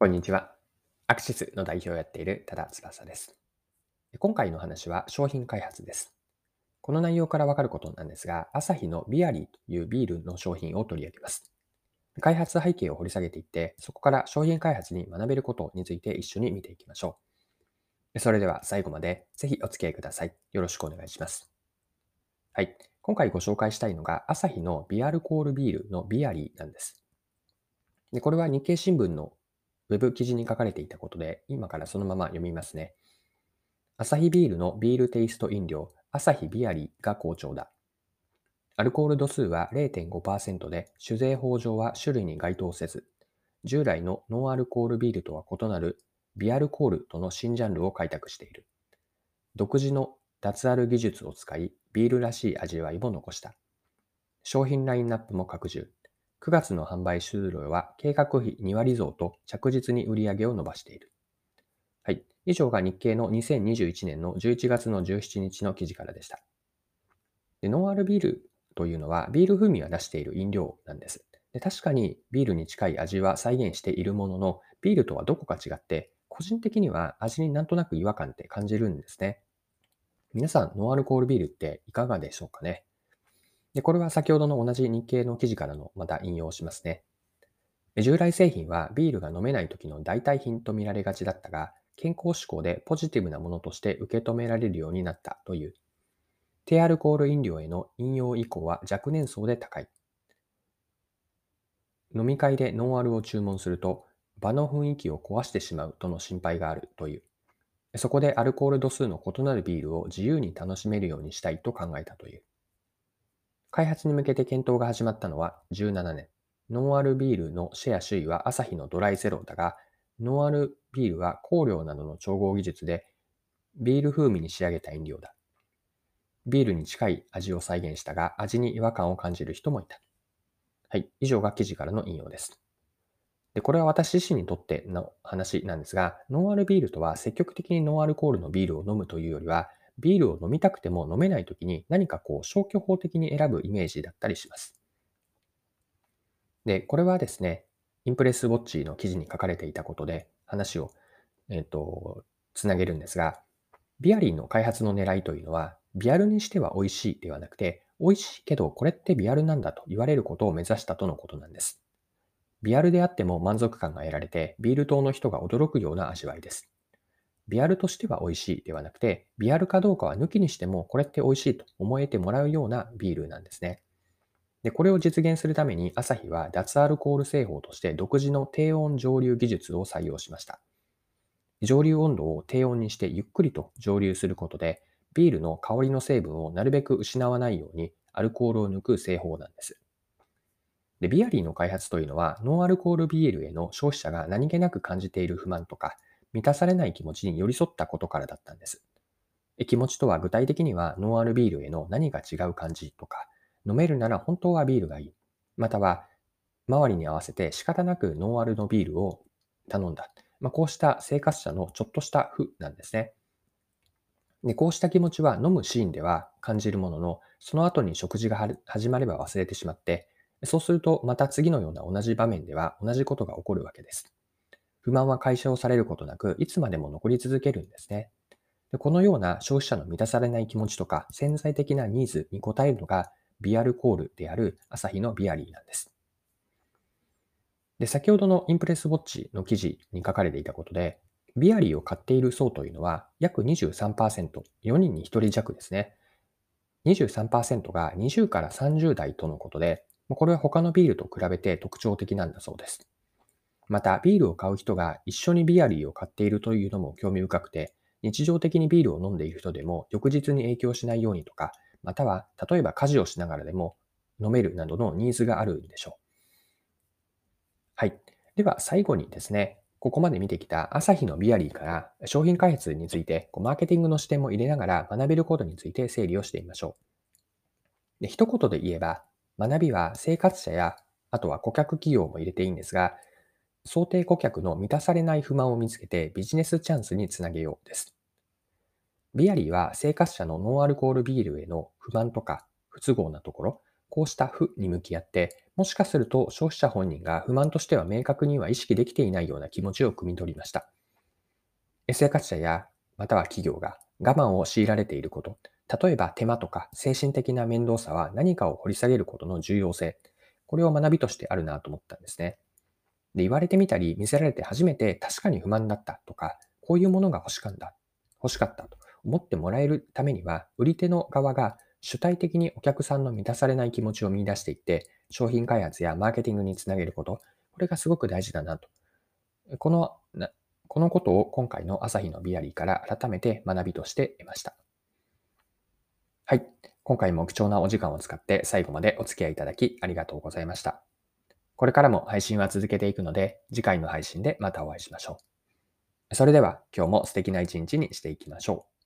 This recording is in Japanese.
こんにちは。アクシスの代表をやっている多田翼です。今回の話は商品開発です。この内容からわかることなんですが、アサヒのビアリーというビールの商品を取り上げます。開発背景を掘り下げていって、そこから商品開発に学べることについて一緒に見ていきましょう。それでは最後までぜひお付き合いください。よろしくお願いします。はい。今回ご紹介したいのが、アサヒのビアルコールビールのビアリーなんです。でこれは日経新聞のウェブ記事に書かれていたことで、今からそのまま読みますね。アサヒビールのビールテイスト飲料、アサヒビアリーが好調だ。アルコール度数は0.5%で、酒税法上は種類に該当せず、従来のノンアルコールビールとは異なるビアルコールとの新ジャンルを開拓している。独自の脱アル技術を使い、ビールらしい味わいも残した。商品ラインナップも拡充。9月の販売終了は計画比2割増と着実に売り上げを伸ばしている。はい。以上が日経の2021年の11月の17日の記事からでした。でノンアルビールというのはビール風味は出している飲料なんですで。確かにビールに近い味は再現しているものの、ビールとはどこか違って、個人的には味になんとなく違和感って感じるんですね。皆さん、ノンアルコールビールっていかがでしょうかね？で、これは先ほどの同じ日経の記事からのまた引用しますね。従来製品はビールが飲めない時の代替品と見られがちだったが、健康志向でポジティブなものとして受け止められるようになったという。低アルコール飲料への引用以降は若年層で高い。飲み会でノンアルを注文すると、場の雰囲気を壊してしまうとの心配があるという。そこでアルコール度数の異なるビールを自由に楽しめるようにしたいと考えたという。開発に向けて検討が始まったのは17年。ノンアルビールのシェア首位はアサヒのドライゼロだが、ノンアルビールは香料などの調合技術でビール風味に仕上げた飲料だ。ビールに近い味を再現したが、味に違和感を感じる人もいた。はい。以上が記事からの引用です。で、これは私自身にとっての話なんですが、ノンアルビールとは積極的にノンアルコールのビールを飲むというよりは、ビールを飲みたくても飲めない時に何かこう消去法的に選ぶイメージだったりします。で、これはですね、インプレスウォッチの記事に書かれていたことで話を、えっ、と、つなげるんですが、ビアリーの開発の狙いというのは、ビアルにしては美味しいではなくて、美味しいけどこれってビアルなんだと言われることを目指したとのことなんです。ビアルであっても満足感が得られて、ビール島の人が驚くような味わいです。ビアルとしては美味しいではなくて、ビアルかどうかは抜きにしても、これって美味しいと思えてもらうようなビールなんですね。で、これを実現するために、アサヒは脱アルコール製法として独自の低温蒸留技術を採用しました。蒸留温度を低温にしてゆっくりと蒸留することで、ビールの香りの成分をなるべく失わないようにアルコールを抜く製法なんです。で、ビアリーの開発というのは、ノンアルコールビールへの消費者が何気なく感じている不満とか、満たされない気持ちに寄り添ったことからだったんです。気持ちとは具体的にはノンアルビールへの何が違う感じとか、飲めるなら本当はビールがいい。または、周りに合わせて仕方なくノンアルのビールを頼んだ。まあ、こうした生活者のちょっとした負なんですね。で、こうした気持ちは飲むシーンでは感じるものの、その後に食事が始まれば忘れてしまって、そうするとまた次のような同じ場面では同じことが起こるわけです。不満は解消されることなく、いつまでも残り続けるんですね。でこのような消費者の満たされない気持ちとか潜在的なニーズに応えるのがビアルコールであるアサヒのビアリーなんです。で、先ほどのインプレスウォッチの記事に書かれていたことで、ビアリーを買っている層というのは約23%、4人に1人弱ですね。23%が20から30代とのことで、これは他のビールと比べて特徴的なんだそうです。また、ビールを買う人が一緒にビアリーを買っているというのも興味深くて、日常的にビールを飲んでいる人でも翌日に影響しないようにとか、または例えば家事をしながらでも飲めるなどのニーズがあるんでしょう。はい。では最後にですね、ここまで見てきた朝日のビアリーから商品開発についてマーケティングの視点も入れながら学べることについて整理をしてみましょう。で一言で言えば、学びは生活者やあとは顧客企業も入れていいんですが、想定顧客の満たされない不満を見つけてビジネスチャンスにつなげようです。ビアリーは生活者のノンアルコールビールへの不満とか不都合なところ、こうした負に向き合って、もしかすると消費者本人が不満としては明確には意識できていないような気持ちを汲み取りました。エセ活者やまたは企業が我慢を強いられていること、例えば手間とか精神的な面倒さは何かを掘り下げることの重要性、これを学びとしてあるなと思ったんですね。で、言われてみたり見せられて初めて確かに不満だったとか、こういうものが欲しかった、欲しかったと思ってもらえるためには、売り手の側が主体的にお客さんの満たされない気持ちを見出していって、商品開発やマーケティングにつなげること、これがすごく大事だなと。この、このことを今回の朝日のビアリーから改めて学びとして得ました。はい。今回も貴重なお時間を使って最後までお付き合いいただきありがとうございました。これからも配信は続けていくので、次回の配信でまたお会いしましょう。それでは今日も素敵な一日にしていきましょう。